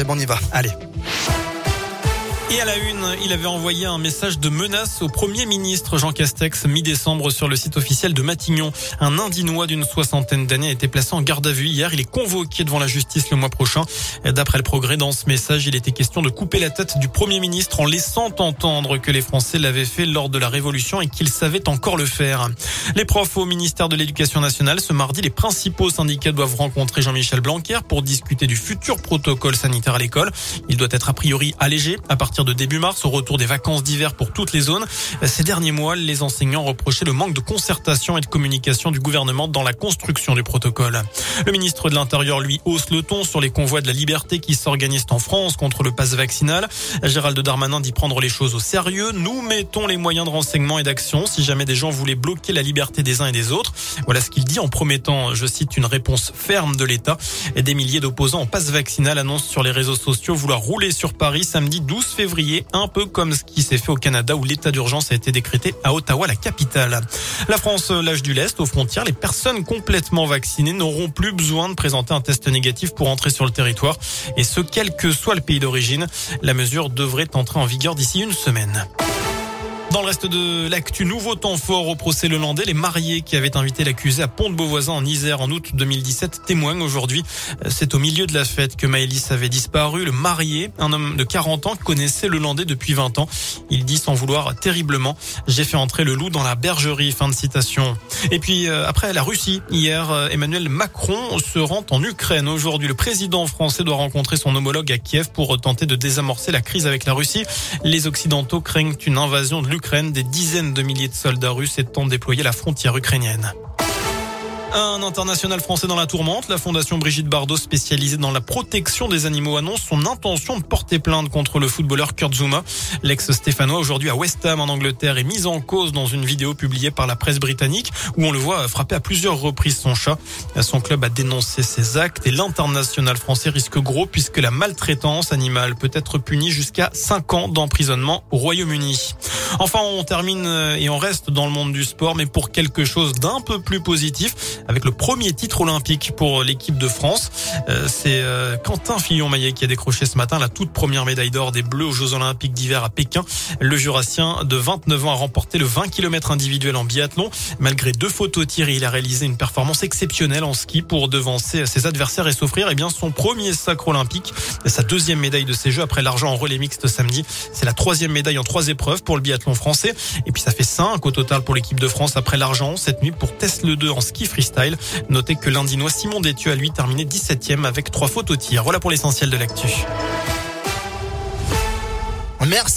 Cheb, on y va. Allez. Et à la une, il avait envoyé un message de menace au Premier ministre Jean Castex mi-décembre sur le site officiel de Matignon. Un Indinois d'une soixantaine d'années a été placé en garde à vue hier. Il est convoqué devant la justice le mois prochain. D'après le progrès, dans ce message, il était question de couper la tête du Premier ministre en laissant entendre que les Français l'avaient fait lors de la Révolution et qu'ils savaient encore le faire. Les profs au ministère de l'Éducation nationale, ce mardi, les principaux syndicats doivent rencontrer Jean-Michel Blanquer pour discuter du futur protocole sanitaire à l'école. Il doit être a priori allégé à partir de début mars au retour des vacances d'hiver pour toutes les zones. Ces derniers mois, les enseignants reprochaient le manque de concertation et de communication du gouvernement dans la construction du protocole. Le ministre de l'Intérieur, lui, hausse le ton sur les convois de la liberté qui s'organisent en France contre le passe vaccinal. Gérald Darmanin dit prendre les choses au sérieux. Nous mettons les moyens de renseignement et d'action si jamais des gens voulaient bloquer la liberté des uns et des autres. Voilà ce qu'il dit en promettant, je cite, une réponse ferme de l'État. Des milliers d'opposants en passe vaccinal annoncent sur les réseaux sociaux vouloir rouler sur Paris samedi 12 février un peu comme ce qui s'est fait au Canada où l'état d'urgence a été décrété à Ottawa, la capitale. La France lâche du lest aux frontières. Les personnes complètement vaccinées n'auront plus besoin de présenter un test négatif pour entrer sur le territoire et ce, quel que soit le pays d'origine. La mesure devrait entrer en vigueur d'ici une semaine. Dans le reste de l'actu, nouveau temps fort au procès Le Landais. Les mariés qui avaient invité l'accusé à Pont-de-Beauvoisin en Isère en août 2017 témoignent aujourd'hui. C'est au milieu de la fête que Maëlys avait disparu. Le marié, un homme de 40 ans, connaissait Le Landais depuis 20 ans. Il dit sans vouloir terriblement, j'ai fait entrer le loup dans la bergerie. Fin de citation. Et puis, euh, après la Russie, hier, euh, Emmanuel Macron se rend en Ukraine. Aujourd'hui, le président français doit rencontrer son homologue à Kiev pour tenter de désamorcer la crise avec la Russie. Les Occidentaux craignent une invasion de l'Ukraine des dizaines de milliers de soldats russes étant déployés à la frontière ukrainienne. Un international français dans la tourmente. La fondation Brigitte Bardot, spécialisée dans la protection des animaux, annonce son intention de porter plainte contre le footballeur Kurt Zuma. L'ex-stéphanois, aujourd'hui à West Ham en Angleterre, est mis en cause dans une vidéo publiée par la presse britannique où on le voit frapper à plusieurs reprises son chat. Son club a dénoncé ces actes et l'international français risque gros puisque la maltraitance animale peut être punie jusqu'à 5 ans d'emprisonnement au Royaume-Uni. Enfin, on termine et on reste dans le monde du sport, mais pour quelque chose d'un peu plus positif avec le premier titre olympique pour l'équipe de France. Euh, c'est euh, Quentin Fillon-Maillet qui a décroché ce matin la toute première médaille d'or des Bleus aux Jeux Olympiques d'hiver à Pékin. Le Jurassien de 29 ans a remporté le 20 km individuel en biathlon. Malgré deux photos tirées, il a réalisé une performance exceptionnelle en ski pour devancer ses adversaires et s'offrir eh bien son premier sacre olympique, sa deuxième médaille de ces Jeux après l'argent en relais mixte samedi. C'est la troisième médaille en trois épreuves pour le biathlon français. Et puis ça fait cinq au total pour l'équipe de France après l'argent cette nuit pour Tess Le 2 en ski freestyle Notez que l'Indinois Simon Détu a lui terminé 17e avec trois fautes au. Voilà pour l'essentiel de l'actu. Merci.